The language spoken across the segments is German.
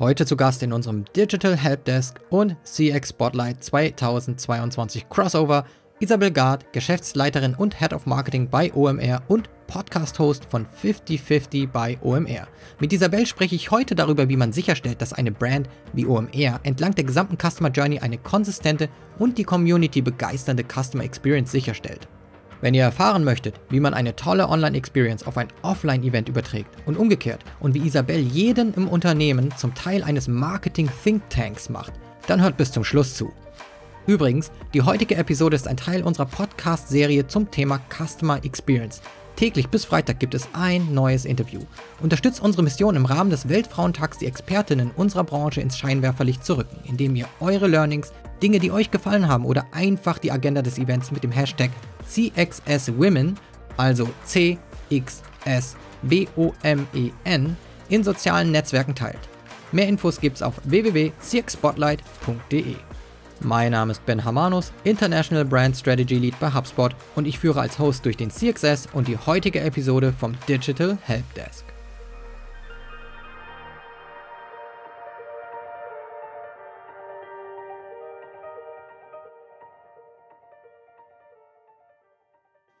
Heute zu Gast in unserem Digital Helpdesk und CX Spotlight 2022 Crossover Isabel Gard, Geschäftsleiterin und Head of Marketing bei OMR und Podcast-Host von 5050 bei OMR. Mit Isabel spreche ich heute darüber, wie man sicherstellt, dass eine Brand wie OMR entlang der gesamten Customer Journey eine konsistente und die Community begeisternde Customer Experience sicherstellt. Wenn ihr erfahren möchtet, wie man eine tolle Online-Experience auf ein Offline-Event überträgt und umgekehrt und wie Isabel jeden im Unternehmen zum Teil eines Marketing-Thinktanks macht, dann hört bis zum Schluss zu. Übrigens, die heutige Episode ist ein Teil unserer Podcast-Serie zum Thema Customer Experience. Täglich bis Freitag gibt es ein neues Interview. Unterstützt unsere Mission im Rahmen des Weltfrauentags die Expertinnen unserer Branche ins Scheinwerferlicht zu rücken, indem ihr eure Learnings, Dinge, die euch gefallen haben oder einfach die Agenda des Events mit dem Hashtag CXSWomen, also C-X-S-W-O-M-E-N, in sozialen Netzwerken teilt. Mehr Infos gibt's auf www.cxspotlight.de. Mein Name ist Ben Hamanus, International Brand Strategy Lead bei HubSpot und ich führe als Host durch den CXS und die heutige Episode vom Digital Helpdesk.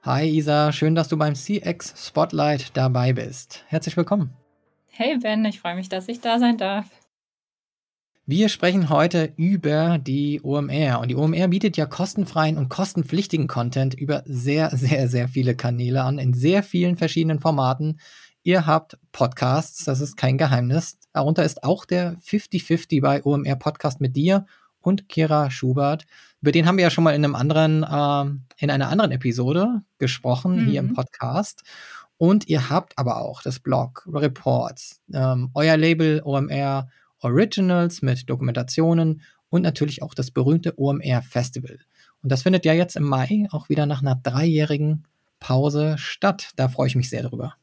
Hi Isa, schön, dass du beim CX Spotlight dabei bist. Herzlich willkommen. Hey Ben, ich freue mich, dass ich da sein darf. Wir sprechen heute über die OMR und die OMR bietet ja kostenfreien und kostenpflichtigen Content über sehr, sehr, sehr viele Kanäle an, in sehr vielen verschiedenen Formaten. Ihr habt Podcasts, das ist kein Geheimnis. Darunter ist auch der 50-50 bei OMR Podcast mit dir und Kira Schubert. Über den haben wir ja schon mal in einem anderen, äh, in einer anderen Episode gesprochen, mhm. hier im mhm. Podcast. Und ihr habt aber auch das Blog, Reports, ähm, euer Label OMR Originals mit Dokumentationen und natürlich auch das berühmte OMR Festival. Und das findet ja jetzt im Mai auch wieder nach einer dreijährigen Pause statt. Da freue ich mich sehr drüber.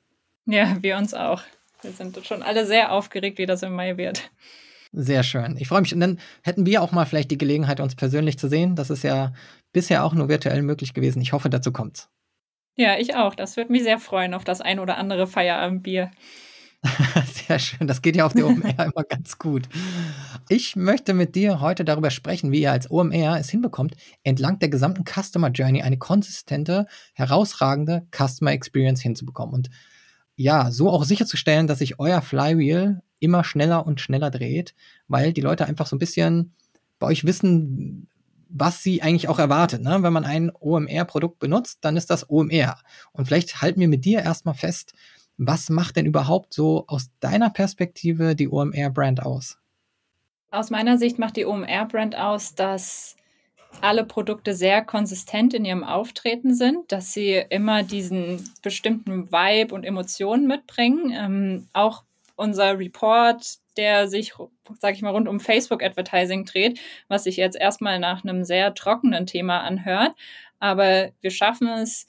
Ja, wir uns auch. Wir sind schon alle sehr aufgeregt, wie das im Mai wird. Sehr schön. Ich freue mich. Und dann hätten wir auch mal vielleicht die Gelegenheit, uns persönlich zu sehen. Das ist ja bisher auch nur virtuell möglich gewesen. Ich hoffe, dazu kommt's. Ja, ich auch. Das würde mich sehr freuen auf das ein oder andere Feierabendbier. Sehr schön. Das geht ja auf der OMR immer ganz gut. Ich möchte mit dir heute darüber sprechen, wie ihr als OMR es hinbekommt, entlang der gesamten Customer Journey eine konsistente, herausragende Customer Experience hinzubekommen. Und ja, so auch sicherzustellen, dass sich euer Flywheel immer schneller und schneller dreht, weil die Leute einfach so ein bisschen bei euch wissen, was sie eigentlich auch erwartet. Ne? Wenn man ein OMR-Produkt benutzt, dann ist das OMR. Und vielleicht halten wir mit dir erstmal fest, was macht denn überhaupt so aus deiner Perspektive die OMR-Brand aus? Aus meiner Sicht macht die OMR-Brand aus, dass alle Produkte sehr konsistent in ihrem Auftreten sind, dass sie immer diesen bestimmten Vibe und Emotionen mitbringen. Ähm, auch unser Report, der sich, sage ich mal, rund um Facebook-Advertising dreht, was sich jetzt erstmal nach einem sehr trockenen Thema anhört. Aber wir schaffen es,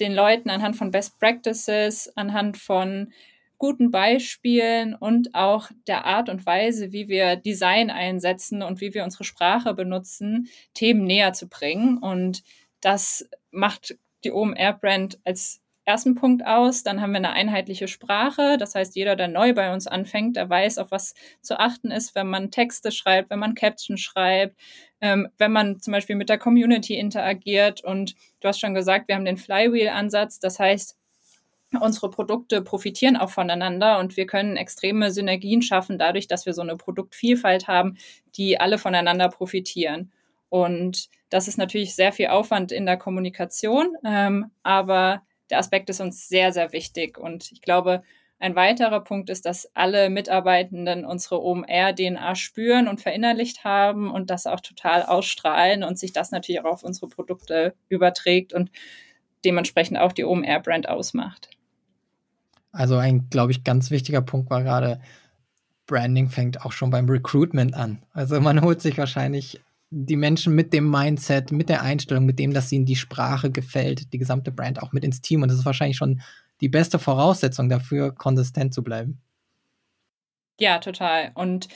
den Leuten anhand von Best Practices, anhand von guten Beispielen und auch der Art und Weise, wie wir Design einsetzen und wie wir unsere Sprache benutzen, Themen näher zu bringen. Und das macht die OMR-Brand als ersten Punkt aus. Dann haben wir eine einheitliche Sprache. Das heißt, jeder, der neu bei uns anfängt, der weiß, auf was zu achten ist, wenn man Texte schreibt, wenn man Caption schreibt, ähm, wenn man zum Beispiel mit der Community interagiert. Und du hast schon gesagt, wir haben den Flywheel-Ansatz. Das heißt, unsere Produkte profitieren auch voneinander und wir können extreme Synergien schaffen dadurch, dass wir so eine Produktvielfalt haben, die alle voneinander profitieren. Und das ist natürlich sehr viel Aufwand in der Kommunikation, ähm, aber der Aspekt ist uns sehr, sehr wichtig. Und ich glaube, ein weiterer Punkt ist, dass alle Mitarbeitenden unsere OMR-DNA spüren und verinnerlicht haben und das auch total ausstrahlen und sich das natürlich auch auf unsere Produkte überträgt und dementsprechend auch die OMR-Brand ausmacht. Also ein, glaube ich, ganz wichtiger Punkt war gerade, Branding fängt auch schon beim Recruitment an. Also man holt sich wahrscheinlich die Menschen mit dem Mindset, mit der Einstellung, mit dem, dass ihnen die Sprache gefällt, die gesamte Brand auch mit ins Team. Und das ist wahrscheinlich schon die beste Voraussetzung dafür, konsistent zu bleiben. Ja, total. Und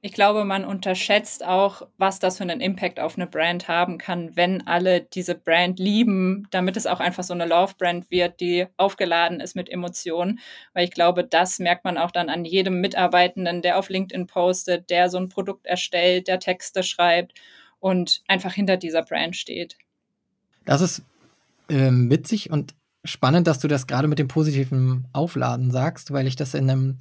ich glaube, man unterschätzt auch, was das für einen Impact auf eine Brand haben kann, wenn alle diese Brand lieben, damit es auch einfach so eine Love-Brand wird, die aufgeladen ist mit Emotionen. Weil ich glaube, das merkt man auch dann an jedem Mitarbeitenden, der auf LinkedIn postet, der so ein Produkt erstellt, der Texte schreibt und einfach hinter dieser Brand steht. Das ist ähm, witzig und spannend, dass du das gerade mit dem positiven Aufladen sagst, weil ich das in einem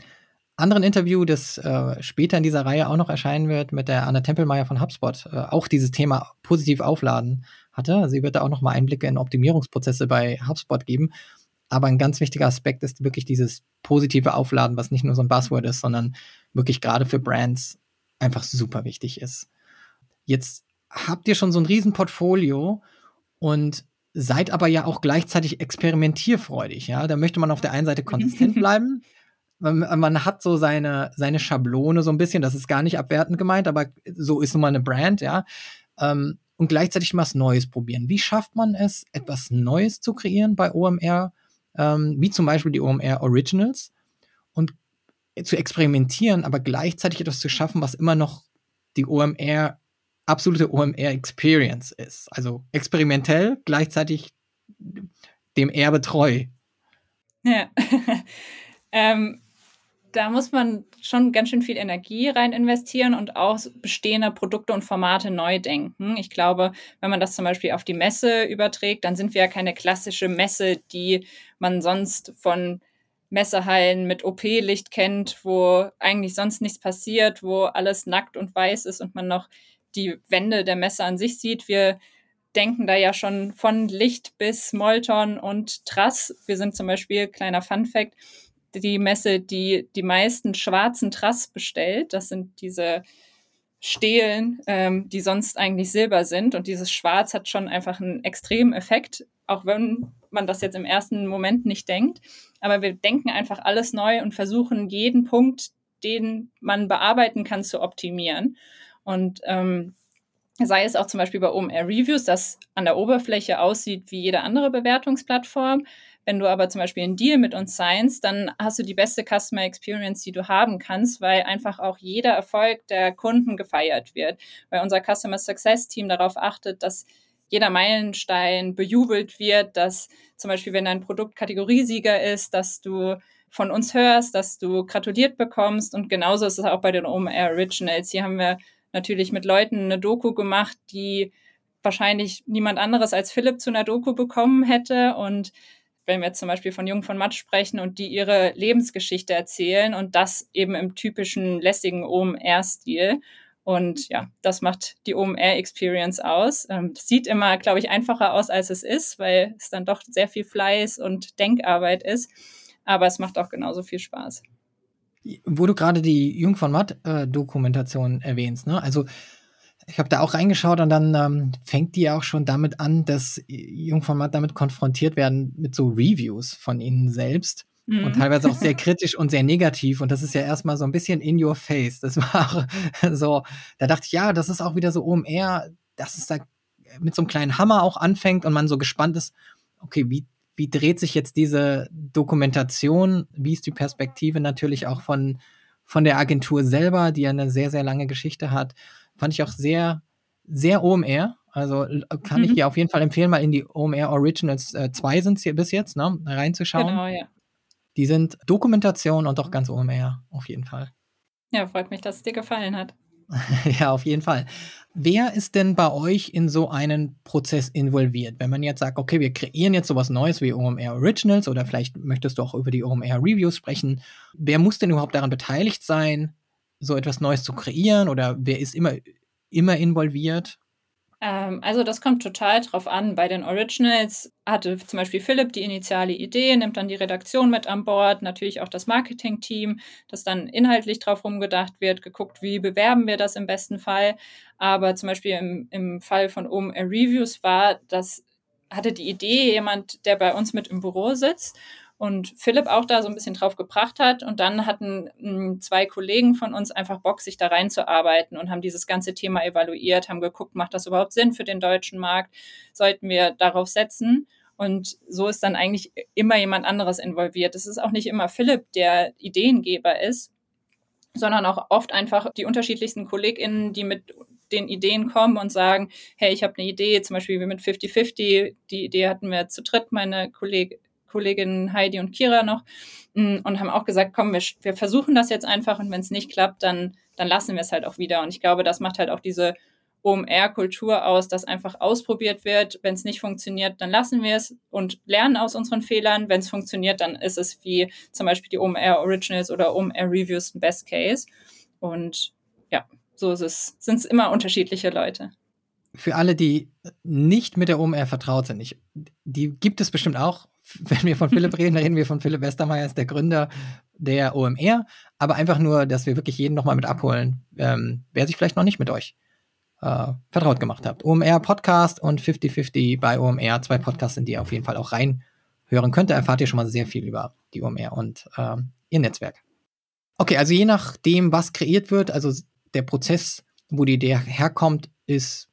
anderen Interview, das äh, später in dieser Reihe auch noch erscheinen wird, mit der Anna Tempelmeier von HubSpot, äh, auch dieses Thema positiv aufladen hatte. Sie wird da auch noch mal Einblicke in Optimierungsprozesse bei HubSpot geben. Aber ein ganz wichtiger Aspekt ist wirklich dieses positive Aufladen, was nicht nur so ein Buzzword ist, sondern wirklich gerade für Brands einfach super wichtig ist. Jetzt habt ihr schon so ein Riesenportfolio und seid aber ja auch gleichzeitig experimentierfreudig, ja. Da möchte man auf der einen Seite konsistent bleiben, man, man, hat so seine, seine Schablone so ein bisschen, das ist gar nicht abwertend gemeint, aber so ist nun mal eine Brand, ja. Ähm, und gleichzeitig mal was Neues probieren. Wie schafft man es, etwas Neues zu kreieren bei OMR, ähm, wie zum Beispiel die OMR Originals und zu experimentieren, aber gleichzeitig etwas zu schaffen, was immer noch die OMR, absolute OMR Experience ist. Also experimentell, gleichzeitig dem Erbe treu. Ja. ähm, da muss man schon ganz schön viel Energie rein investieren und auch bestehende Produkte und Formate neu denken. Ich glaube, wenn man das zum Beispiel auf die Messe überträgt, dann sind wir ja keine klassische Messe, die man sonst von Messehallen mit OP-Licht kennt, wo eigentlich sonst nichts passiert, wo alles nackt und weiß ist und man noch die Wände der Messe an sich sieht. Wir denken da ja schon von Licht bis Molton und Trass. Wir sind zum Beispiel, kleiner Fun Fact, die Messe, die die meisten schwarzen Trass bestellt. Das sind diese Stelen, ähm, die sonst eigentlich silber sind. Und dieses Schwarz hat schon einfach einen extremen Effekt, auch wenn man das jetzt im ersten Moment nicht denkt. Aber wir denken einfach alles neu und versuchen jeden Punkt, den man bearbeiten kann, zu optimieren. Und ähm, sei es auch zum Beispiel bei OMR Reviews, das an der Oberfläche aussieht wie jede andere Bewertungsplattform, wenn du aber zum Beispiel einen Deal mit uns signst, dann hast du die beste Customer Experience, die du haben kannst, weil einfach auch jeder Erfolg der Kunden gefeiert wird. Weil unser Customer Success Team darauf achtet, dass jeder Meilenstein bejubelt wird, dass zum Beispiel, wenn dein Produkt Kategoriesieger ist, dass du von uns hörst, dass du gratuliert bekommst. Und genauso ist es auch bei den OMR Originals. Hier haben wir natürlich mit Leuten eine Doku gemacht, die wahrscheinlich niemand anderes als Philipp zu einer Doku bekommen hätte. Und wenn wir zum Beispiel von Jung von Matt sprechen und die ihre Lebensgeschichte erzählen und das eben im typischen lässigen OMR-Stil. Und ja, das macht die OMR-Experience aus. Ähm, das sieht immer, glaube ich, einfacher aus, als es ist, weil es dann doch sehr viel Fleiß und Denkarbeit ist. Aber es macht auch genauso viel Spaß. Wo du gerade die Jung von Matt-Dokumentation äh, erwähnst, ne? Also ich habe da auch reingeschaut und dann ähm, fängt die auch schon damit an, dass Jungformat damit konfrontiert werden mit so Reviews von ihnen selbst. Mhm. Und teilweise auch sehr kritisch und sehr negativ. Und das ist ja erstmal so ein bisschen in your face. Das war so, da dachte ich, ja, das ist auch wieder so OMR, dass es da mit so einem kleinen Hammer auch anfängt und man so gespannt ist, okay, wie, wie dreht sich jetzt diese Dokumentation? Wie ist die Perspektive natürlich auch von, von der Agentur selber, die ja eine sehr, sehr lange Geschichte hat? Fand ich auch sehr, sehr OMR. Also kann mhm. ich dir auf jeden Fall empfehlen, mal in die OMR Originals 2 äh, sind es hier bis jetzt, ne, reinzuschauen. Genau, ja. Die sind Dokumentation und auch ganz OMR, auf jeden Fall. Ja, freut mich, dass es dir gefallen hat. ja, auf jeden Fall. Wer ist denn bei euch in so einen Prozess involviert? Wenn man jetzt sagt, okay, wir kreieren jetzt sowas Neues wie OMR Originals oder vielleicht möchtest du auch über die OMR Reviews sprechen. Wer muss denn überhaupt daran beteiligt sein? so etwas Neues zu kreieren oder wer ist immer, immer involviert? Ähm, also das kommt total drauf an. Bei den Originals hatte zum Beispiel Philipp die initiale Idee, nimmt dann die Redaktion mit an Bord, natürlich auch das Marketing-Team, das dann inhaltlich drauf rumgedacht wird, geguckt, wie bewerben wir das im besten Fall. Aber zum Beispiel im, im Fall von OMR Reviews war, das hatte die Idee jemand, der bei uns mit im Büro sitzt und Philipp auch da so ein bisschen drauf gebracht hat. Und dann hatten hm, zwei Kollegen von uns einfach Bock, sich da reinzuarbeiten und haben dieses ganze Thema evaluiert, haben geguckt, macht das überhaupt Sinn für den deutschen Markt? Sollten wir darauf setzen? Und so ist dann eigentlich immer jemand anderes involviert. Es ist auch nicht immer Philipp, der Ideengeber ist, sondern auch oft einfach die unterschiedlichsten KollegInnen, die mit den Ideen kommen und sagen, hey, ich habe eine Idee, zum Beispiel wie mit 50-50, die Idee hatten wir zu dritt, meine Kolleg Kolleginnen Heidi und Kira noch, mm, und haben auch gesagt, komm, wir, wir versuchen das jetzt einfach und wenn es nicht klappt, dann, dann lassen wir es halt auch wieder. Und ich glaube, das macht halt auch diese OMR-Kultur aus, dass einfach ausprobiert wird. Wenn es nicht funktioniert, dann lassen wir es und lernen aus unseren Fehlern. Wenn es funktioniert, dann ist es wie zum Beispiel die OMR Originals oder OMR Reviews ein Best Case. Und ja, so sind es immer unterschiedliche Leute. Für alle, die nicht mit der OMR vertraut sind, ich, die gibt es bestimmt auch. Wenn wir von Philipp reden, reden wir von Philipp Westermeier, ist der Gründer der OMR. Aber einfach nur, dass wir wirklich jeden nochmal mit abholen, ähm, wer sich vielleicht noch nicht mit euch äh, vertraut gemacht habt. OMR Podcast und 50-50 bei OMR, zwei Podcasts, in die ihr auf jeden Fall auch reinhören könnt. Da erfahrt ihr schon mal sehr viel über die OMR und äh, ihr Netzwerk. Okay, also je nachdem, was kreiert wird, also der Prozess, wo die Idee herkommt, ist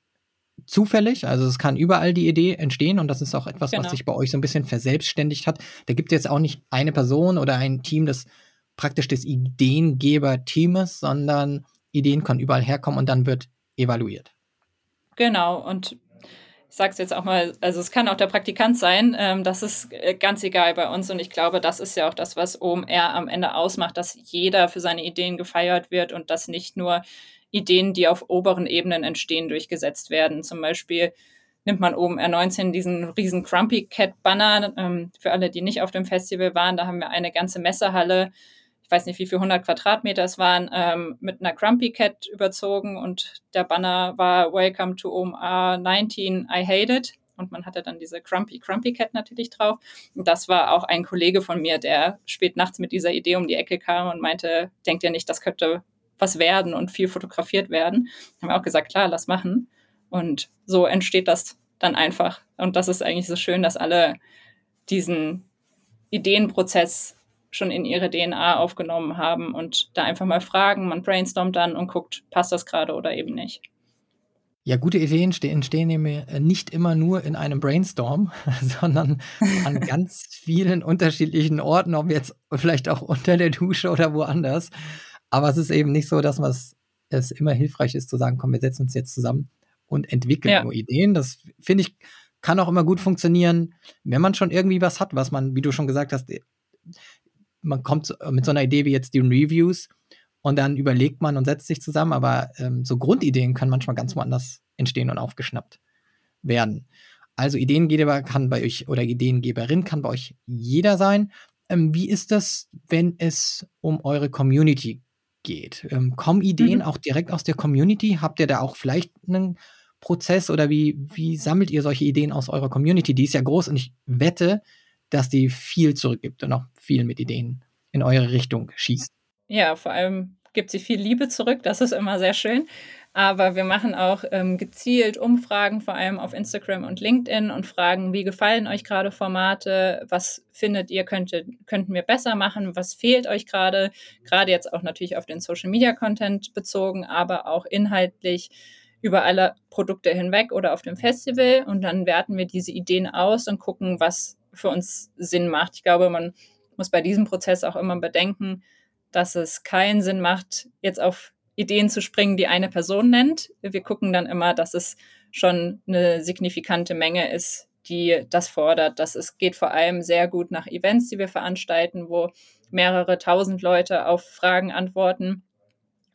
zufällig. Also es kann überall die Idee entstehen und das ist auch etwas, genau. was sich bei euch so ein bisschen verselbstständigt hat. Da gibt es jetzt auch nicht eine Person oder ein Team, das praktisch des Ideengeber-Teames, sondern Ideen können überall herkommen und dann wird evaluiert. Genau, und ich sage es jetzt auch mal, also es kann auch der Praktikant sein, ähm, das ist äh, ganz egal bei uns und ich glaube, das ist ja auch das, was OMR am Ende ausmacht, dass jeder für seine Ideen gefeiert wird und dass nicht nur Ideen, die auf oberen Ebenen entstehen, durchgesetzt werden. Zum Beispiel nimmt man oben R19 diesen riesen Crumpy Cat Banner. Ähm, für alle, die nicht auf dem Festival waren, da haben wir eine ganze Messehalle, ich weiß nicht, wie viel 100 Quadratmeter es waren, ähm, mit einer Crumpy Cat überzogen und der Banner war Welcome to OMR 19, I hate it. Und man hatte dann diese Crumpy Crumpy Cat natürlich drauf. Und das war auch ein Kollege von mir, der spät nachts mit dieser Idee um die Ecke kam und meinte, denkt ihr nicht, das könnte was werden und viel fotografiert werden. Haben wir auch gesagt, klar, lass machen. Und so entsteht das dann einfach. Und das ist eigentlich so schön, dass alle diesen Ideenprozess schon in ihre DNA aufgenommen haben und da einfach mal fragen, man brainstormt dann und guckt, passt das gerade oder eben nicht. Ja, gute Ideen entstehen äh, nicht immer nur in einem Brainstorm, sondern an ganz vielen unterschiedlichen Orten, ob jetzt vielleicht auch unter der Dusche oder woanders. Aber es ist eben nicht so, dass es immer hilfreich ist zu sagen, komm, wir setzen uns jetzt zusammen und entwickeln ja. nur Ideen. Das finde ich, kann auch immer gut funktionieren, wenn man schon irgendwie was hat, was man, wie du schon gesagt hast, man kommt mit so einer Idee wie jetzt die Reviews und dann überlegt man und setzt sich zusammen, aber ähm, so Grundideen können manchmal ganz woanders entstehen und aufgeschnappt werden. Also Ideengeber kann bei euch oder Ideengeberin kann bei euch jeder sein. Ähm, wie ist das, wenn es um eure Community geht. Ähm, kommen Ideen mhm. auch direkt aus der Community? Habt ihr da auch vielleicht einen Prozess oder wie, wie sammelt ihr solche Ideen aus eurer Community? Die ist ja groß und ich wette, dass die viel zurückgibt und auch viel mit Ideen in eure Richtung schießt. Ja, vor allem gibt sie viel Liebe zurück. Das ist immer sehr schön. Aber wir machen auch ähm, gezielt Umfragen, vor allem auf Instagram und LinkedIn und fragen, wie gefallen euch gerade Formate? Was findet ihr, könnte, könnten wir besser machen? Was fehlt euch gerade? Gerade jetzt auch natürlich auf den Social Media Content bezogen, aber auch inhaltlich über alle Produkte hinweg oder auf dem Festival. Und dann werten wir diese Ideen aus und gucken, was für uns Sinn macht. Ich glaube, man muss bei diesem Prozess auch immer bedenken, dass es keinen Sinn macht, jetzt auf Ideen zu springen, die eine Person nennt. Wir gucken dann immer, dass es schon eine signifikante Menge ist, die das fordert. Das es geht vor allem sehr gut nach Events, die wir veranstalten, wo mehrere tausend Leute auf Fragen antworten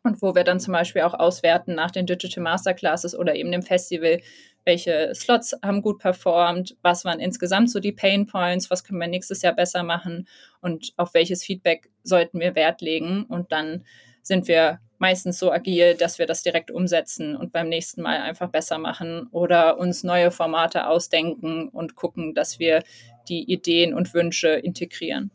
und wo wir dann zum Beispiel auch auswerten nach den Digital Masterclasses oder eben dem Festival, welche Slots haben gut performt, was waren insgesamt so die Pain Points, was können wir nächstes Jahr besser machen und auf welches Feedback sollten wir Wert legen und dann sind wir meistens so agil, dass wir das direkt umsetzen und beim nächsten Mal einfach besser machen oder uns neue Formate ausdenken und gucken, dass wir die Ideen und Wünsche integrieren.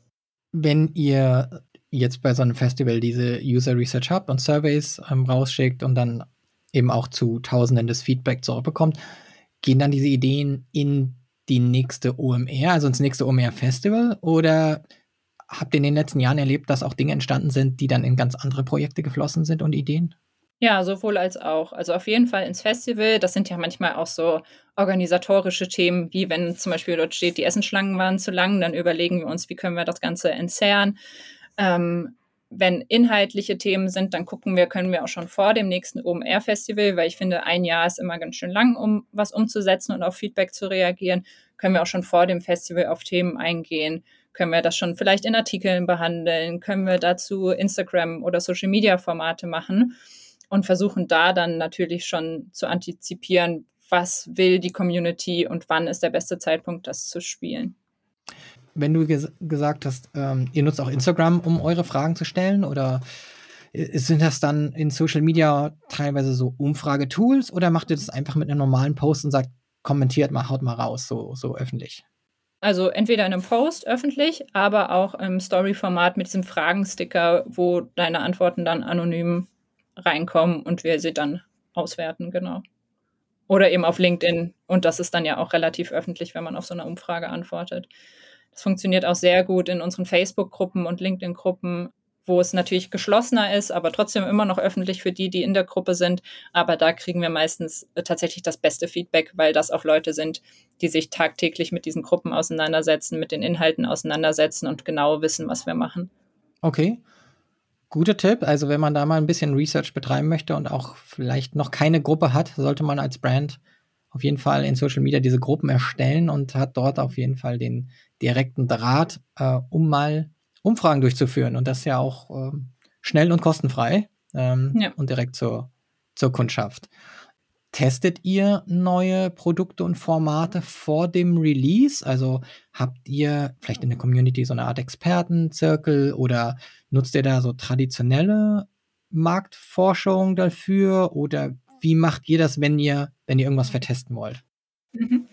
Wenn ihr jetzt bei so einem Festival diese User Research habt und Surveys ähm, rausschickt und dann eben auch zu Tausenden des Feedback zurückbekommt, gehen dann diese Ideen in die nächste OMR, also ins nächste OMR Festival oder habt ihr in den letzten Jahren erlebt, dass auch Dinge entstanden sind, die dann in ganz andere Projekte geflossen sind und Ideen? Ja, sowohl als auch. Also auf jeden Fall ins Festival. Das sind ja manchmal auch so organisatorische Themen, wie wenn zum Beispiel dort steht, die Essenschlangen waren zu lang, dann überlegen wir uns, wie können wir das Ganze entzerren. Ähm, wenn inhaltliche Themen sind, dann gucken wir, können wir auch schon vor dem nächsten OMR-Festival, weil ich finde, ein Jahr ist immer ganz schön lang, um was umzusetzen und auf Feedback zu reagieren, können wir auch schon vor dem Festival auf Themen eingehen, können wir das schon vielleicht in Artikeln behandeln, können wir dazu Instagram oder Social-Media-Formate machen und versuchen da dann natürlich schon zu antizipieren, was will die Community und wann ist der beste Zeitpunkt, das zu spielen wenn du ges gesagt hast, ähm, ihr nutzt auch Instagram, um eure Fragen zu stellen oder sind das dann in Social Media teilweise so Umfragetools oder macht ihr das einfach mit einem normalen Post und sagt, kommentiert mal, haut mal raus, so, so öffentlich? Also entweder in einem Post öffentlich, aber auch im Story-Format mit diesem Fragensticker, wo deine Antworten dann anonym reinkommen und wir sie dann auswerten, genau. Oder eben auf LinkedIn und das ist dann ja auch relativ öffentlich, wenn man auf so eine Umfrage antwortet. Das funktioniert auch sehr gut in unseren Facebook-Gruppen und LinkedIn-Gruppen, wo es natürlich geschlossener ist, aber trotzdem immer noch öffentlich für die, die in der Gruppe sind. Aber da kriegen wir meistens äh, tatsächlich das beste Feedback, weil das auch Leute sind, die sich tagtäglich mit diesen Gruppen auseinandersetzen, mit den Inhalten auseinandersetzen und genau wissen, was wir machen. Okay. Guter Tipp. Also wenn man da mal ein bisschen Research betreiben möchte und auch vielleicht noch keine Gruppe hat, sollte man als Brand auf jeden Fall in Social Media diese Gruppen erstellen und hat dort auf jeden Fall den direkten Draht, äh, um mal Umfragen durchzuführen. Und das ja auch äh, schnell und kostenfrei ähm, ja. und direkt zur, zur Kundschaft. Testet ihr neue Produkte und Formate vor dem Release? Also habt ihr vielleicht in der Community so eine Art Expertenzirkel oder nutzt ihr da so traditionelle Marktforschung dafür oder wie macht ihr das, wenn ihr, wenn ihr irgendwas vertesten wollt? Mhm.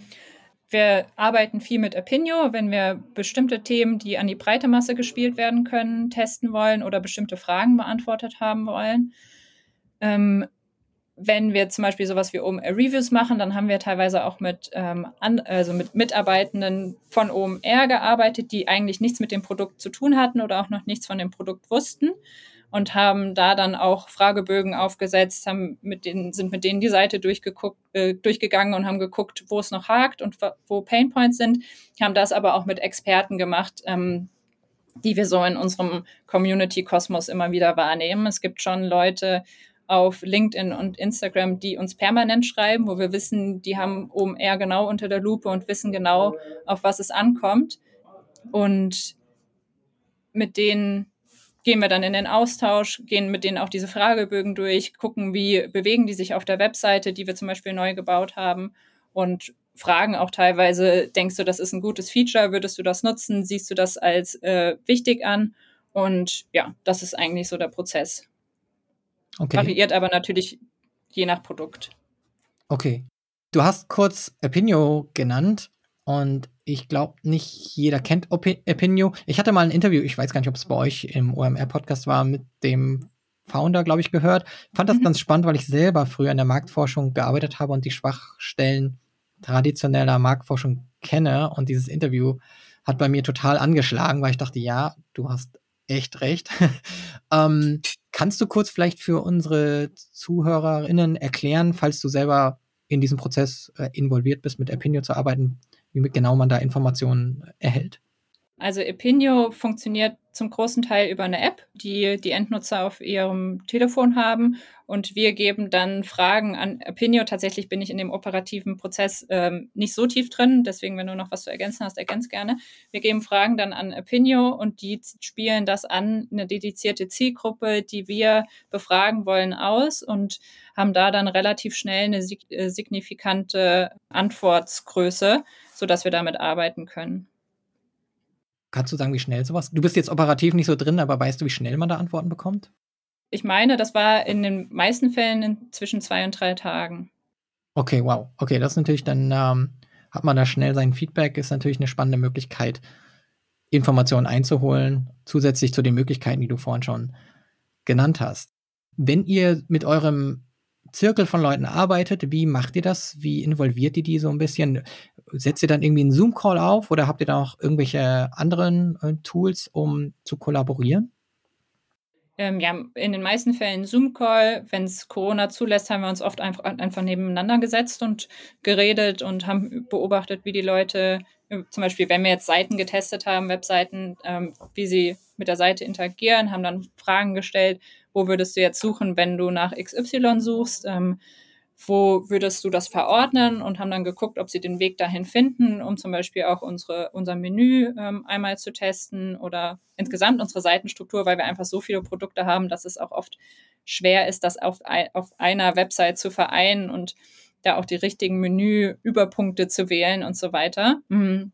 Wir arbeiten viel mit Opinio, wenn wir bestimmte Themen, die an die breite Masse gespielt werden können, testen wollen oder bestimmte Fragen beantwortet haben wollen. Ähm, wenn wir zum Beispiel sowas wie OMR Reviews machen, dann haben wir teilweise auch mit, ähm, an, also mit Mitarbeitenden von OMR gearbeitet, die eigentlich nichts mit dem Produkt zu tun hatten oder auch noch nichts von dem Produkt wussten und haben da dann auch Fragebögen aufgesetzt, haben mit denen, sind mit denen die Seite durchgeguckt, äh, durchgegangen und haben geguckt, wo es noch hakt und wo Painpoints sind, haben das aber auch mit Experten gemacht, ähm, die wir so in unserem Community-Kosmos immer wieder wahrnehmen. Es gibt schon Leute auf LinkedIn und Instagram, die uns permanent schreiben, wo wir wissen, die haben OMR genau unter der Lupe und wissen genau, auf was es ankommt. Und mit denen gehen wir dann in den Austausch, gehen mit denen auch diese Fragebögen durch, gucken, wie bewegen die sich auf der Webseite, die wir zum Beispiel neu gebaut haben und fragen auch teilweise, denkst du, das ist ein gutes Feature, würdest du das nutzen, siehst du das als äh, wichtig an? Und ja, das ist eigentlich so der Prozess. Okay. Variiert aber natürlich je nach Produkt. Okay. Du hast kurz Opinio genannt und ich glaube, nicht jeder kennt Opinio. Ich hatte mal ein Interview, ich weiß gar nicht, ob es bei euch im OMR-Podcast war, mit dem Founder, glaube ich, gehört. Fand das mhm. ganz spannend, weil ich selber früher in der Marktforschung gearbeitet habe und die Schwachstellen traditioneller Marktforschung kenne. Und dieses Interview hat bei mir total angeschlagen, weil ich dachte, ja, du hast echt recht. ähm, kannst du kurz vielleicht für unsere ZuhörerInnen erklären, falls du selber in diesem Prozess äh, involviert bist, mit Opinio zu arbeiten, wie genau man da Informationen erhält. Also Epinio funktioniert zum großen Teil über eine App, die die Endnutzer auf ihrem Telefon haben. Und wir geben dann Fragen an Epinio. Tatsächlich bin ich in dem operativen Prozess ähm, nicht so tief drin. Deswegen, wenn du noch was zu ergänzen hast, ergänz gerne. Wir geben Fragen dann an Epinio und die spielen das an eine dedizierte Zielgruppe, die wir befragen wollen, aus und haben da dann relativ schnell eine äh, signifikante Antwortgröße sodass wir damit arbeiten können. Kannst du sagen, wie schnell sowas? Du bist jetzt operativ nicht so drin, aber weißt du, wie schnell man da Antworten bekommt? Ich meine, das war in den meisten Fällen zwischen zwei und drei Tagen. Okay, wow. Okay, das ist natürlich dann, ähm, hat man da schnell sein Feedback, ist natürlich eine spannende Möglichkeit, Informationen einzuholen, zusätzlich zu den Möglichkeiten, die du vorhin schon genannt hast. Wenn ihr mit eurem Zirkel von Leuten arbeitet, wie macht ihr das? Wie involviert ihr die so ein bisschen? Setzt ihr dann irgendwie einen Zoom-Call auf oder habt ihr da auch irgendwelche anderen äh, Tools, um zu kollaborieren? ähm, ja, in den meisten Fällen Zoom-Call. Wenn es Corona zulässt, haben wir uns oft einfach, einfach nebeneinander gesetzt und geredet und haben beobachtet, wie die Leute, äh, zum Beispiel, wenn wir jetzt Seiten getestet haben, Webseiten, ähm, wie sie mit der Seite interagieren, haben dann Fragen gestellt, wo würdest du jetzt suchen, wenn du nach XY suchst? Ähm, wo würdest du das verordnen und haben dann geguckt, ob sie den Weg dahin finden, um zum Beispiel auch unsere, unser Menü ähm, einmal zu testen oder insgesamt unsere Seitenstruktur, weil wir einfach so viele Produkte haben, dass es auch oft schwer ist, das auf, auf einer Website zu vereinen und da auch die richtigen Menüüberpunkte zu wählen und so weiter. Mhm.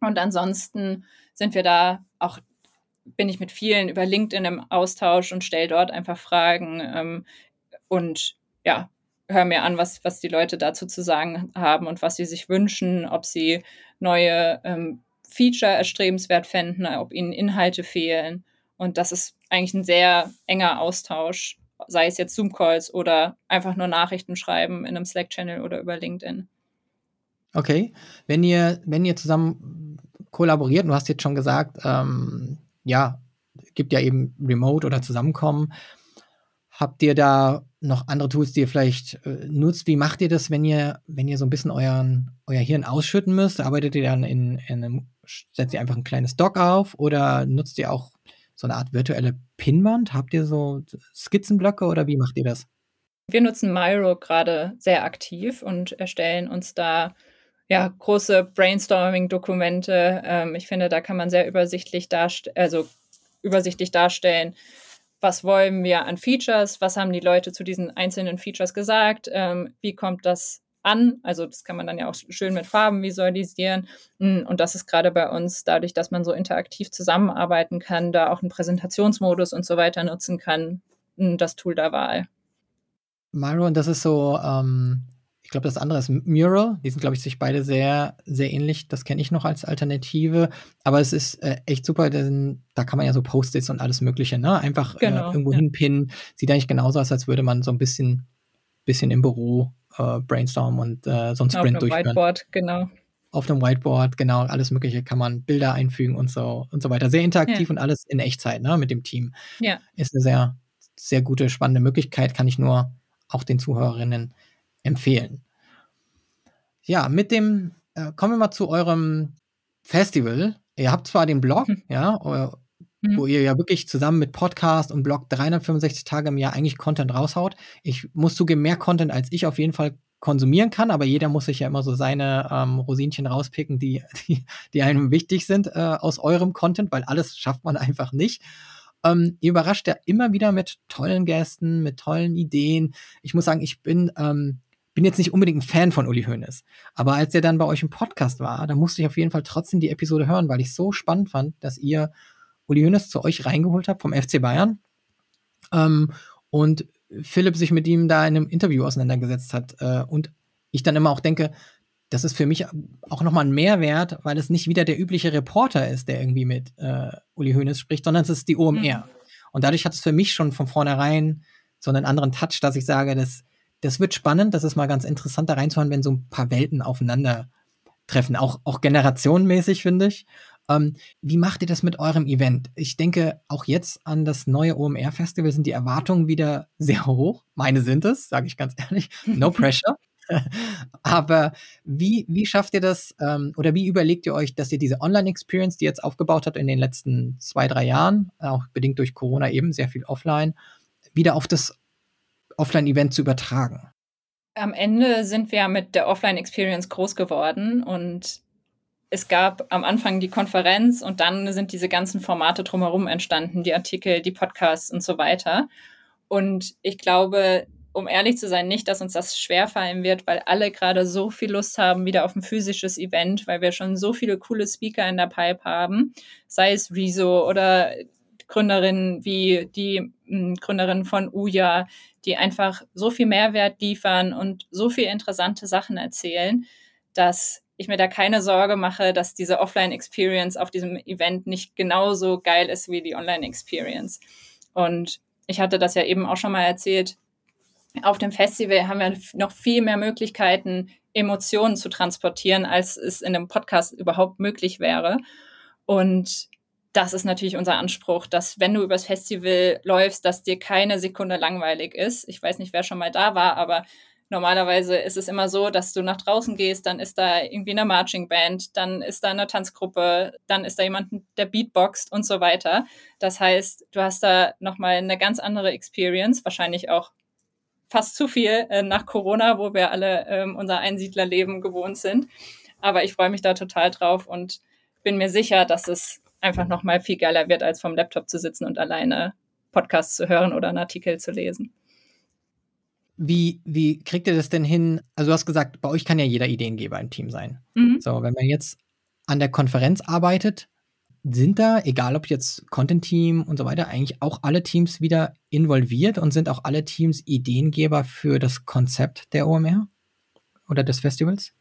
Und ansonsten sind wir da auch, bin ich mit vielen über LinkedIn im Austausch und stelle dort einfach Fragen ähm, und ja, höre mir an, was, was die Leute dazu zu sagen haben und was sie sich wünschen, ob sie neue ähm, Feature erstrebenswert fänden, ob ihnen Inhalte fehlen. Und das ist eigentlich ein sehr enger Austausch, sei es jetzt Zoom-Calls oder einfach nur Nachrichten schreiben in einem Slack-Channel oder über LinkedIn. Okay, wenn ihr, wenn ihr zusammen kollaboriert, du hast jetzt schon gesagt, ähm, ja, gibt ja eben Remote oder Zusammenkommen. Habt ihr da noch andere Tools, die ihr vielleicht äh, nutzt? Wie macht ihr das, wenn ihr, wenn ihr so ein bisschen euren, euer Hirn ausschütten müsst? Arbeitet ihr dann in, in einem, setzt ihr einfach ein kleines Dock auf oder nutzt ihr auch so eine Art virtuelle Pinwand? Habt ihr so Skizzenblöcke oder wie macht ihr das? Wir nutzen Miro gerade sehr aktiv und erstellen uns da ja, große Brainstorming-Dokumente. Ähm, ich finde, da kann man sehr übersichtlich darstellen, also übersichtlich darstellen, was wollen wir an Features, was haben die Leute zu diesen einzelnen Features gesagt, ähm, wie kommt das an. Also das kann man dann ja auch schön mit Farben visualisieren. Hm, und das ist gerade bei uns, dadurch, dass man so interaktiv zusammenarbeiten kann, da auch einen Präsentationsmodus und so weiter nutzen kann, hm, das Tool der Wahl. Myron, das ist so, ähm, glaube, das andere ist Mural. Die sind, glaube ich, sich beide sehr, sehr ähnlich. Das kenne ich noch als Alternative. Aber es ist äh, echt super, denn da kann man ja so Post-its und alles Mögliche, ne? Einfach äh, genau, äh, irgendwo ja. hinpinnen. Sieht eigentlich genauso aus, als würde man so ein bisschen, bisschen im Büro äh, brainstormen und äh, so ein Sprint durchführen. Auf einem Whiteboard, genau. Auf einem Whiteboard, genau, alles Mögliche kann man Bilder einfügen und so und so weiter. Sehr interaktiv ja. und alles in Echtzeit, ne, mit dem Team. Ja. Ist eine sehr, sehr gute, spannende Möglichkeit, kann ich nur auch den Zuhörerinnen empfehlen. Ja, mit dem, äh, kommen wir mal zu eurem Festival. Ihr habt zwar den Blog, hm. ja, euer, hm. wo ihr ja wirklich zusammen mit Podcast und Blog 365 Tage im Jahr eigentlich Content raushaut. Ich muss zugeben, mehr Content als ich auf jeden Fall konsumieren kann, aber jeder muss sich ja immer so seine ähm, Rosinchen rauspicken, die, die, die einem wichtig sind äh, aus eurem Content, weil alles schafft man einfach nicht. Ähm, ihr überrascht ja immer wieder mit tollen Gästen, mit tollen Ideen. Ich muss sagen, ich bin, ähm, bin jetzt nicht unbedingt ein Fan von Uli Hoeneß. Aber als er dann bei euch im Podcast war, da musste ich auf jeden Fall trotzdem die Episode hören, weil ich so spannend fand, dass ihr Uli Hoeneß zu euch reingeholt habt vom FC Bayern. Ähm, und Philipp sich mit ihm da in einem Interview auseinandergesetzt hat. Äh, und ich dann immer auch denke, das ist für mich auch nochmal ein Mehrwert, weil es nicht wieder der übliche Reporter ist, der irgendwie mit äh, Uli Hoeneß spricht, sondern es ist die OMR. Mhm. Und dadurch hat es für mich schon von vornherein so einen anderen Touch, dass ich sage, das, das wird spannend, das ist mal ganz interessant da reinzuhören, wenn so ein paar Welten aufeinandertreffen, auch, auch generationenmäßig, finde ich. Ähm, wie macht ihr das mit eurem Event? Ich denke, auch jetzt an das neue OMR-Festival sind die Erwartungen wieder sehr hoch. Meine sind es, sage ich ganz ehrlich. No pressure. Aber wie, wie schafft ihr das ähm, oder wie überlegt ihr euch, dass ihr diese Online-Experience, die jetzt aufgebaut hat in den letzten zwei, drei Jahren, auch bedingt durch Corona eben sehr viel offline, wieder auf das Offline-Event zu übertragen? Am Ende sind wir mit der Offline-Experience groß geworden und es gab am Anfang die Konferenz und dann sind diese ganzen Formate drumherum entstanden, die Artikel, die Podcasts und so weiter. Und ich glaube, um ehrlich zu sein, nicht, dass uns das schwerfallen wird, weil alle gerade so viel Lust haben wieder auf ein physisches Event, weil wir schon so viele coole Speaker in der Pipe haben, sei es Rezo oder Gründerinnen wie die hm, Gründerin von Uja, die einfach so viel Mehrwert liefern und so viel interessante Sachen erzählen, dass ich mir da keine Sorge mache, dass diese Offline-Experience auf diesem Event nicht genauso geil ist wie die Online-Experience. Und ich hatte das ja eben auch schon mal erzählt, auf dem Festival haben wir noch viel mehr Möglichkeiten, Emotionen zu transportieren, als es in einem Podcast überhaupt möglich wäre. Und das ist natürlich unser Anspruch, dass wenn du übers Festival läufst, dass dir keine Sekunde langweilig ist. Ich weiß nicht, wer schon mal da war, aber normalerweise ist es immer so, dass du nach draußen gehst, dann ist da irgendwie eine Marching Band, dann ist da eine Tanzgruppe, dann ist da jemand, der Beatboxt und so weiter. Das heißt, du hast da nochmal eine ganz andere Experience, wahrscheinlich auch fast zu viel äh, nach Corona, wo wir alle ähm, unser Einsiedlerleben gewohnt sind. Aber ich freue mich da total drauf und bin mir sicher, dass es einfach nochmal viel geiler wird, als vom Laptop zu sitzen und alleine Podcasts zu hören oder einen Artikel zu lesen. Wie, wie kriegt ihr das denn hin? Also, du hast gesagt, bei euch kann ja jeder Ideengeber im Team sein. Mhm. So, wenn man jetzt an der Konferenz arbeitet, sind da, egal ob jetzt Content-Team und so weiter, eigentlich auch alle Teams wieder involviert und sind auch alle Teams Ideengeber für das Konzept der OMR oder des Festivals?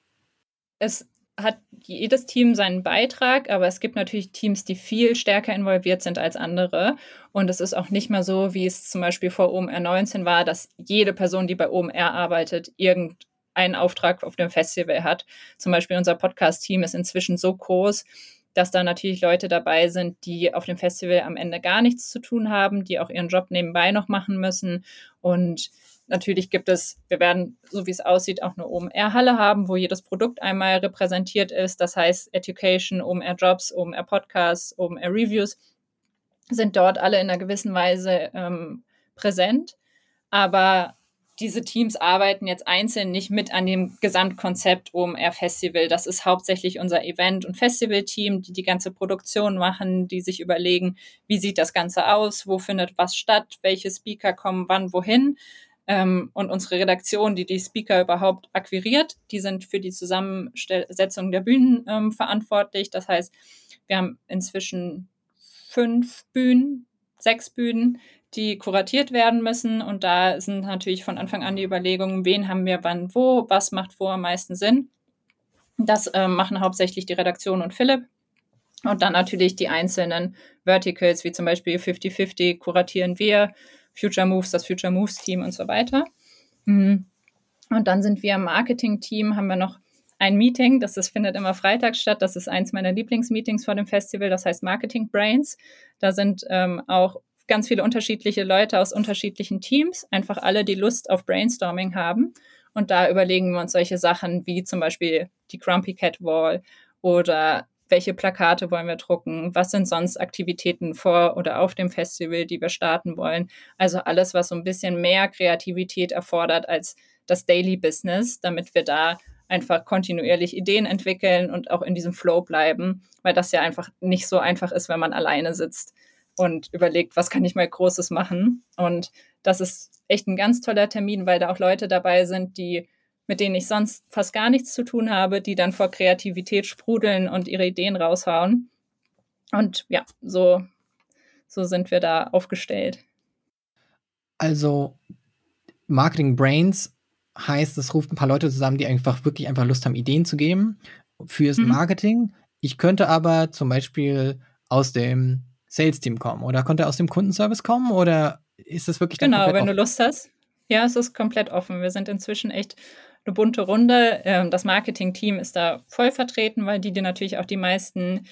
Es hat jedes Team seinen Beitrag, aber es gibt natürlich Teams, die viel stärker involviert sind als andere. Und es ist auch nicht mehr so, wie es zum Beispiel vor OMR 19 war, dass jede Person, die bei OMR arbeitet, irgendeinen Auftrag auf dem Festival hat. Zum Beispiel unser Podcast-Team ist inzwischen so groß, dass da natürlich Leute dabei sind, die auf dem Festival am Ende gar nichts zu tun haben, die auch ihren Job nebenbei noch machen müssen. Und Natürlich gibt es, wir werden, so wie es aussieht, auch eine OMR-Halle haben, wo jedes Produkt einmal repräsentiert ist. Das heißt, Education, OMR-Jobs, OMR-Podcasts, OMR-Reviews sind dort alle in einer gewissen Weise ähm, präsent. Aber diese Teams arbeiten jetzt einzeln nicht mit an dem Gesamtkonzept OMR Festival. Das ist hauptsächlich unser Event- und Festival-Team, die die ganze Produktion machen, die sich überlegen, wie sieht das Ganze aus, wo findet was statt, welche Speaker kommen wann wohin. Ähm, und unsere Redaktion, die die Speaker überhaupt akquiriert, die sind für die Zusammensetzung der Bühnen ähm, verantwortlich. Das heißt, wir haben inzwischen fünf Bühnen, sechs Bühnen, die kuratiert werden müssen. Und da sind natürlich von Anfang an die Überlegungen, wen haben wir wann wo, was macht wo am meisten Sinn. Das äh, machen hauptsächlich die Redaktion und Philipp. Und dann natürlich die einzelnen Verticals, wie zum Beispiel 50-50 kuratieren wir. Future Moves, das Future Moves Team und so weiter. Mhm. Und dann sind wir im Marketing-Team, haben wir noch ein Meeting, das, das findet immer freitags statt. Das ist eins meiner Lieblingsmeetings vor dem Festival, das heißt Marketing Brains. Da sind ähm, auch ganz viele unterschiedliche Leute aus unterschiedlichen Teams, einfach alle, die Lust auf Brainstorming haben. Und da überlegen wir uns solche Sachen wie zum Beispiel die Grumpy Cat Wall oder welche Plakate wollen wir drucken, was sind sonst Aktivitäten vor oder auf dem Festival, die wir starten wollen. Also alles, was so ein bisschen mehr Kreativität erfordert als das Daily Business, damit wir da einfach kontinuierlich Ideen entwickeln und auch in diesem Flow bleiben, weil das ja einfach nicht so einfach ist, wenn man alleine sitzt und überlegt, was kann ich mal Großes machen. Und das ist echt ein ganz toller Termin, weil da auch Leute dabei sind, die mit denen ich sonst fast gar nichts zu tun habe, die dann vor Kreativität sprudeln und ihre Ideen raushauen. Und ja, so, so sind wir da aufgestellt. Also Marketing Brains heißt, es ruft ein paar Leute zusammen, die einfach wirklich einfach Lust haben, Ideen zu geben fürs mhm. Marketing. Ich könnte aber zum Beispiel aus dem Sales-Team kommen oder könnte aus dem Kundenservice kommen oder ist das wirklich Genau, wenn offen? du Lust hast. Ja, es ist komplett offen. Wir sind inzwischen echt eine bunte Runde. Ähm, das Marketing-Team ist da voll vertreten, weil die dir natürlich auch die meisten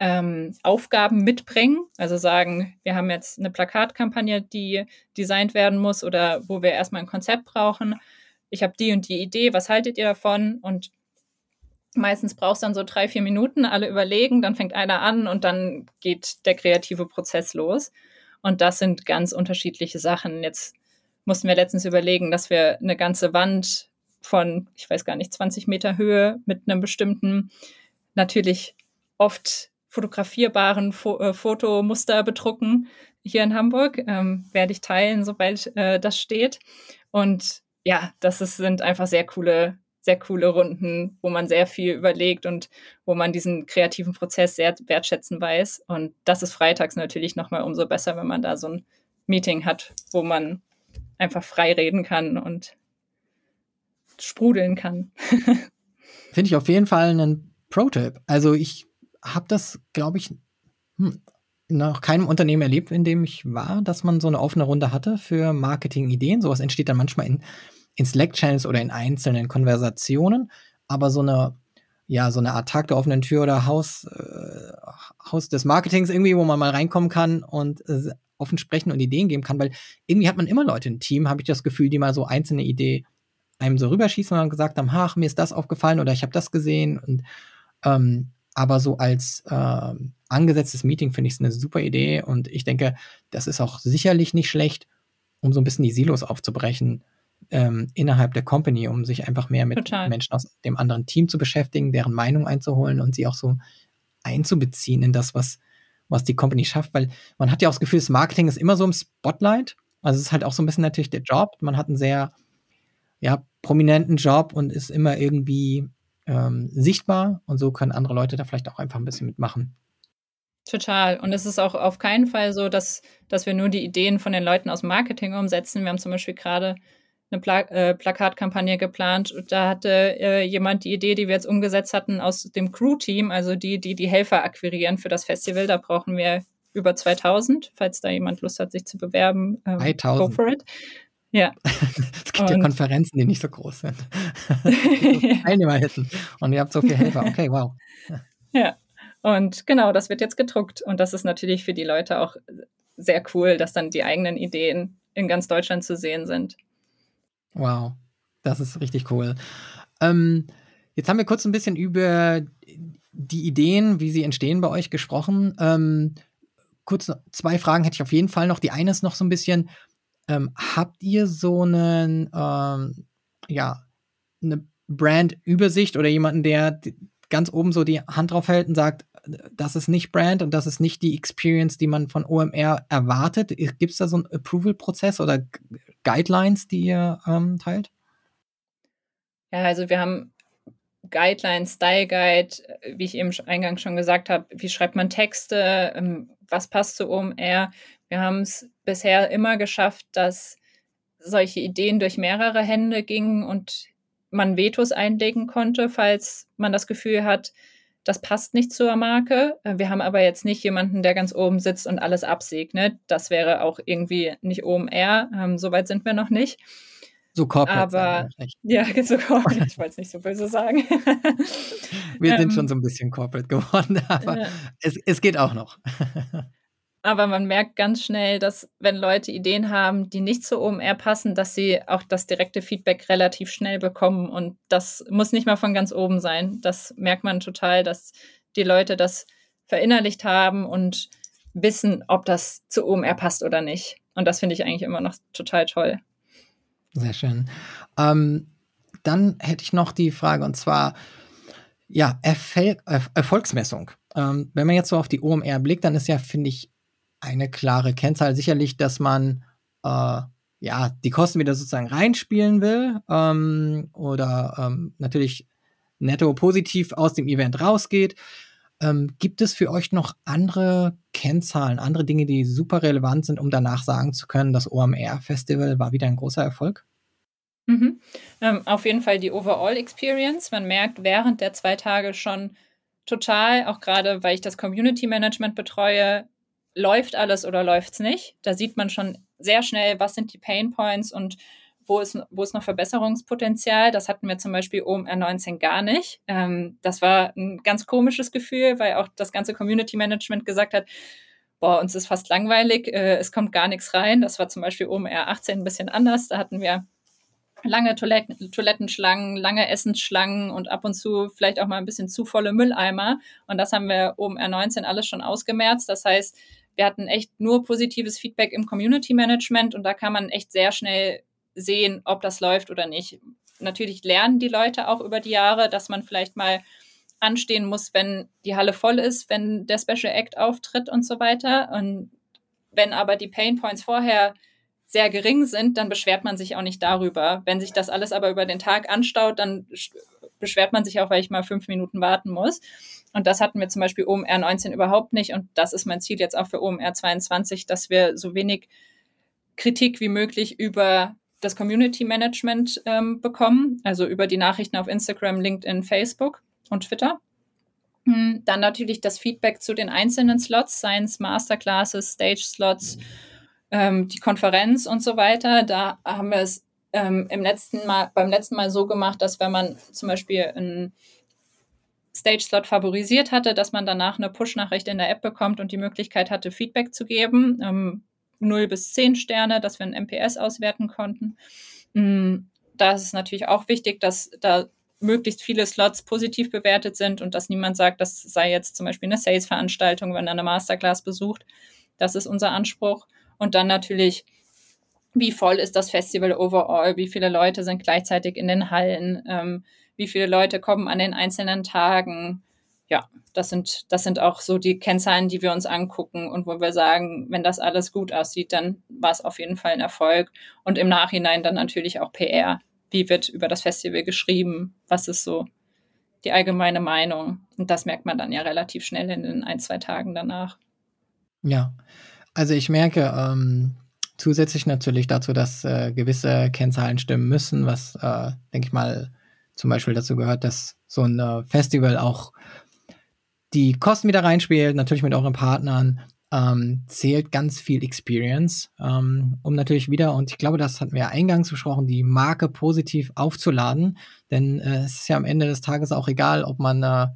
ähm, Aufgaben mitbringen. Also sagen, wir haben jetzt eine Plakatkampagne, die designt werden muss oder wo wir erstmal ein Konzept brauchen. Ich habe die und die Idee, was haltet ihr davon? Und meistens brauchst du dann so drei, vier Minuten, alle überlegen, dann fängt einer an und dann geht der kreative Prozess los. Und das sind ganz unterschiedliche Sachen. Jetzt mussten wir letztens überlegen, dass wir eine ganze Wand von, ich weiß gar nicht, 20 Meter Höhe mit einem bestimmten, natürlich oft fotografierbaren Fo äh, Fotomuster bedrucken hier in Hamburg. Ähm, werde ich teilen, sobald äh, das steht. Und ja, das ist, sind einfach sehr coole, sehr coole Runden, wo man sehr viel überlegt und wo man diesen kreativen Prozess sehr wertschätzen weiß. Und das ist freitags natürlich nochmal umso besser, wenn man da so ein Meeting hat, wo man einfach frei reden kann und sprudeln kann. Finde ich auf jeden Fall einen Pro-Tipp. Also ich habe das, glaube ich, hm, noch keinem Unternehmen erlebt, in dem ich war, dass man so eine offene Runde hatte für Marketing-Ideen. Sowas entsteht dann manchmal in, in Slack-Channels oder in einzelnen Konversationen. Aber so eine ja, so eine Art Tag der offenen Tür oder Haus, äh, Haus des Marketings irgendwie, wo man mal reinkommen kann und äh, offen sprechen und Ideen geben kann, weil irgendwie hat man immer Leute im Team, habe ich das Gefühl, die mal so einzelne Idee einem so rüberschießen und gesagt haben, ach, mir ist das aufgefallen oder ich habe das gesehen und ähm, aber so als äh, angesetztes Meeting finde ich es eine super Idee und ich denke, das ist auch sicherlich nicht schlecht, um so ein bisschen die Silos aufzubrechen ähm, innerhalb der Company, um sich einfach mehr mit Total. Menschen aus dem anderen Team zu beschäftigen, deren Meinung einzuholen und sie auch so einzubeziehen in das, was, was die Company schafft, weil man hat ja auch das Gefühl, das Marketing ist immer so im Spotlight. Also es ist halt auch so ein bisschen natürlich der Job. Man hat einen sehr ja, prominenten Job und ist immer irgendwie ähm, sichtbar und so können andere Leute da vielleicht auch einfach ein bisschen mitmachen. Total. Und es ist auch auf keinen Fall so, dass, dass wir nur die Ideen von den Leuten aus Marketing umsetzen. Wir haben zum Beispiel gerade eine Pla äh, Plakatkampagne geplant. Und da hatte äh, jemand die Idee, die wir jetzt umgesetzt hatten, aus dem Crew-Team, also die, die die Helfer akquirieren für das Festival. Da brauchen wir über 2000, falls da jemand Lust hat, sich zu bewerben. Ähm, 3000. Go for it. Ja. gibt ja Konferenzen, die nicht so groß sind. Teilnehmer hätten. Und ihr habt so viele Helfer. Okay, wow. Ja. Und genau, das wird jetzt gedruckt. Und das ist natürlich für die Leute auch sehr cool, dass dann die eigenen Ideen in ganz Deutschland zu sehen sind. Wow, das ist richtig cool. Ähm, jetzt haben wir kurz ein bisschen über die Ideen, wie sie entstehen bei euch gesprochen. Ähm, kurz zwei Fragen hätte ich auf jeden Fall noch. Die eine ist noch so ein bisschen, ähm, habt ihr so einen, ähm, ja, eine Brand-Übersicht oder jemanden, der ganz oben so die Hand drauf hält und sagt, das ist nicht Brand und das ist nicht die Experience, die man von OMR erwartet. Gibt es da so einen Approval-Prozess oder Guidelines, die ihr ähm, teilt? Ja, also wir haben Guidelines, Style Guide, wie ich eben eingangs schon gesagt habe, wie schreibt man Texte, ähm, was passt zu OMR. Wir haben es bisher immer geschafft, dass solche Ideen durch mehrere Hände gingen und man Vetos einlegen konnte, falls man das Gefühl hat, das passt nicht zur Marke. Äh, wir haben aber jetzt nicht jemanden, der ganz oben sitzt und alles absegnet. Das wäre auch irgendwie nicht OMR. Ähm, Soweit sind wir noch nicht. So corporate. Aber ja, so corporate. Ich wollte es nicht so böse sagen. wir sind ähm, schon so ein bisschen corporate geworden, aber ja. es, es geht auch noch. Aber man merkt ganz schnell, dass wenn Leute Ideen haben, die nicht zu OMR passen, dass sie auch das direkte Feedback relativ schnell bekommen. Und das muss nicht mal von ganz oben sein. Das merkt man total, dass die Leute das verinnerlicht haben und wissen, ob das zu OMR passt oder nicht. Und das finde ich eigentlich immer noch total toll. Sehr schön. Ähm, dann hätte ich noch die Frage, und zwar, ja, Erfol Erfolgsmessung. Ähm, wenn man jetzt so auf die OMR blickt, dann ist ja, finde ich, eine klare Kennzahl. Sicherlich, dass man äh, ja die Kosten wieder sozusagen reinspielen will ähm, oder ähm, natürlich netto positiv aus dem Event rausgeht. Ähm, gibt es für euch noch andere Kennzahlen, andere Dinge, die super relevant sind, um danach sagen zu können, das OMR-Festival war wieder ein großer Erfolg? Mhm. Ähm, auf jeden Fall die Overall Experience. Man merkt während der zwei Tage schon total, auch gerade weil ich das Community Management betreue, läuft alles oder läuft es nicht. Da sieht man schon sehr schnell, was sind die Pain Points und wo ist, wo ist noch Verbesserungspotenzial. Das hatten wir zum Beispiel OMR 19 gar nicht. Ähm, das war ein ganz komisches Gefühl, weil auch das ganze Community Management gesagt hat, boah, uns ist fast langweilig, äh, es kommt gar nichts rein. Das war zum Beispiel OMR 18 ein bisschen anders. Da hatten wir lange Toiletten, Toilettenschlangen, lange Essensschlangen und ab und zu vielleicht auch mal ein bisschen zu volle Mülleimer. Und das haben wir OMR 19 alles schon ausgemerzt. Das heißt, wir hatten echt nur positives Feedback im Community Management und da kann man echt sehr schnell sehen, ob das läuft oder nicht. Natürlich lernen die Leute auch über die Jahre, dass man vielleicht mal anstehen muss, wenn die Halle voll ist, wenn der Special Act auftritt und so weiter. Und wenn aber die Pain Points vorher sehr gering sind, dann beschwert man sich auch nicht darüber. Wenn sich das alles aber über den Tag anstaut, dann beschwert man sich auch, weil ich mal fünf Minuten warten muss. Und das hatten wir zum Beispiel OMR 19 überhaupt nicht. Und das ist mein Ziel jetzt auch für OMR 22, dass wir so wenig Kritik wie möglich über das Community Management ähm, bekommen, also über die Nachrichten auf Instagram, LinkedIn, Facebook und Twitter. Hm, dann natürlich das Feedback zu den einzelnen Slots, seien es Masterclasses, Stage-Slots, ähm, die Konferenz und so weiter. Da haben wir es ähm, im letzten Mal, beim letzten Mal so gemacht, dass wenn man zum Beispiel ein Stage-Slot favorisiert hatte, dass man danach eine Push-Nachricht in der App bekommt und die Möglichkeit hatte, Feedback zu geben. Ähm, 0 bis 10 Sterne, dass wir ein MPS auswerten konnten. Mm, da ist es natürlich auch wichtig, dass da möglichst viele Slots positiv bewertet sind und dass niemand sagt, das sei jetzt zum Beispiel eine Sales-Veranstaltung, wenn er eine Masterclass besucht. Das ist unser Anspruch. Und dann natürlich, wie voll ist das Festival overall? Wie viele Leute sind gleichzeitig in den Hallen? Ähm, wie viele Leute kommen an den einzelnen Tagen? Ja, das sind, das sind auch so die Kennzahlen, die wir uns angucken und wo wir sagen, wenn das alles gut aussieht, dann war es auf jeden Fall ein Erfolg. Und im Nachhinein dann natürlich auch PR. Wie wird über das Festival geschrieben? Was ist so die allgemeine Meinung? Und das merkt man dann ja relativ schnell in den ein, zwei Tagen danach. Ja, also ich merke ähm, zusätzlich natürlich dazu, dass äh, gewisse Kennzahlen stimmen müssen, was, äh, denke ich mal, zum Beispiel dazu gehört, dass so ein äh, Festival auch die Kosten wieder reinspielt, natürlich mit euren Partnern, ähm, zählt ganz viel Experience, ähm, um natürlich wieder, und ich glaube, das hatten wir eingangs besprochen, die Marke positiv aufzuladen. Denn äh, es ist ja am Ende des Tages auch egal, ob man äh,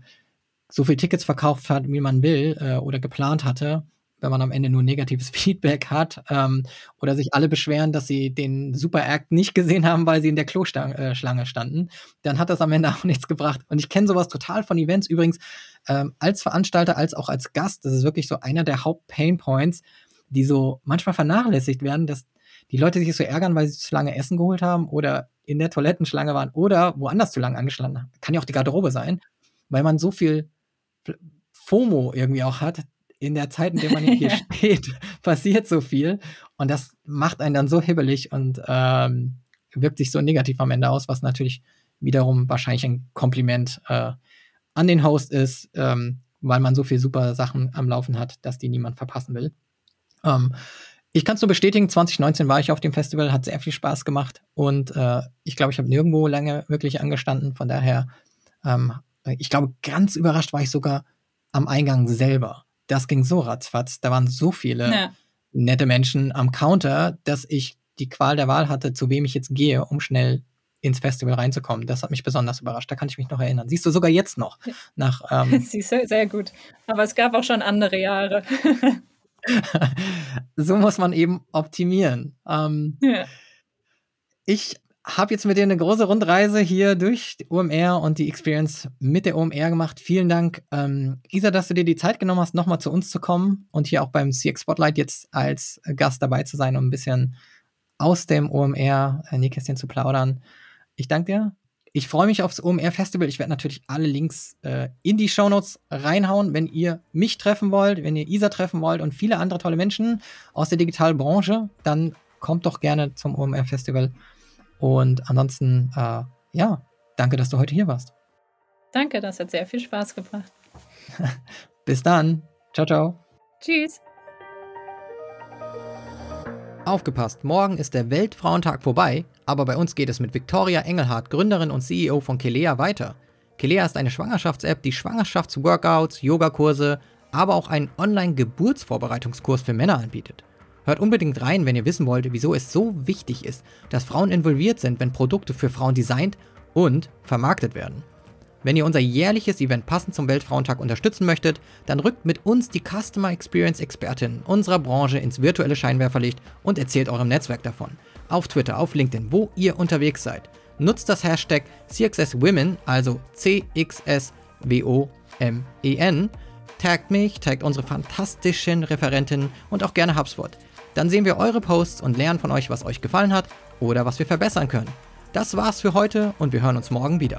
so viele Tickets verkauft hat, wie man will äh, oder geplant hatte wenn man am Ende nur negatives Feedback hat ähm, oder sich alle beschweren, dass sie den Super Act nicht gesehen haben, weil sie in der Kloschlange äh, standen, dann hat das am Ende auch nichts gebracht. Und ich kenne sowas total von Events übrigens ähm, als Veranstalter als auch als Gast. Das ist wirklich so einer der Haupt-Pain-Points, die so manchmal vernachlässigt werden, dass die Leute sich so ärgern, weil sie zu lange Essen geholt haben oder in der Toilettenschlange waren oder woanders zu lange angestanden haben. Kann ja auch die Garderobe sein, weil man so viel FOMO irgendwie auch hat, in der Zeit, in der man hier steht, passiert so viel. Und das macht einen dann so hibbelig und ähm, wirkt sich so negativ am Ende aus, was natürlich wiederum wahrscheinlich ein Kompliment äh, an den Host ist, ähm, weil man so viele super Sachen am Laufen hat, dass die niemand verpassen will. Ähm, ich kann es nur bestätigen, 2019 war ich auf dem Festival, hat sehr viel Spaß gemacht und äh, ich glaube, ich habe nirgendwo lange wirklich angestanden. Von daher, ähm, ich glaube, ganz überrascht war ich sogar am Eingang selber das ging so ratzfatz. Da waren so viele ja. nette Menschen am Counter, dass ich die Qual der Wahl hatte, zu wem ich jetzt gehe, um schnell ins Festival reinzukommen. Das hat mich besonders überrascht. Da kann ich mich noch erinnern. Siehst du sogar jetzt noch. Nach, ähm Siehst du, sehr gut. Aber es gab auch schon andere Jahre. so muss man eben optimieren. Ähm, ja. Ich habe jetzt mit dir eine große Rundreise hier durch die OMR und die Experience mit der OMR gemacht. Vielen Dank, ähm, Isa, dass du dir die Zeit genommen hast, nochmal zu uns zu kommen und hier auch beim CX Spotlight jetzt als Gast dabei zu sein, um ein bisschen aus dem OMR äh, Nähkästchen zu plaudern. Ich danke dir. Ich freue mich aufs OMR Festival. Ich werde natürlich alle Links äh, in die Shownotes reinhauen, wenn ihr mich treffen wollt, wenn ihr Isa treffen wollt und viele andere tolle Menschen aus der Digitalbranche, dann kommt doch gerne zum OMR Festival. Und ansonsten, äh, ja, danke, dass du heute hier warst. Danke, das hat sehr viel Spaß gebracht. Bis dann. Ciao, ciao. Tschüss. Aufgepasst, morgen ist der Weltfrauentag vorbei, aber bei uns geht es mit Victoria Engelhardt, Gründerin und CEO von Kelea, weiter. Kelea ist eine Schwangerschafts-App, die Schwangerschaftsworkouts, Yogakurse, aber auch einen Online-Geburtsvorbereitungskurs für Männer anbietet. Hört unbedingt rein, wenn ihr wissen wollt, wieso es so wichtig ist, dass Frauen involviert sind, wenn Produkte für Frauen designt und vermarktet werden. Wenn ihr unser jährliches Event passend zum Weltfrauentag unterstützen möchtet, dann rückt mit uns die Customer Experience Expertin unserer Branche ins virtuelle Scheinwerferlicht und erzählt eurem Netzwerk davon. Auf Twitter, auf LinkedIn, wo ihr unterwegs seid. Nutzt das Hashtag CXSWomen, also C-X-S-W-O-M-E-N. Taggt mich, taggt unsere fantastischen Referentinnen und auch gerne HubSpot. Dann sehen wir eure Posts und lernen von euch, was euch gefallen hat oder was wir verbessern können. Das war's für heute und wir hören uns morgen wieder.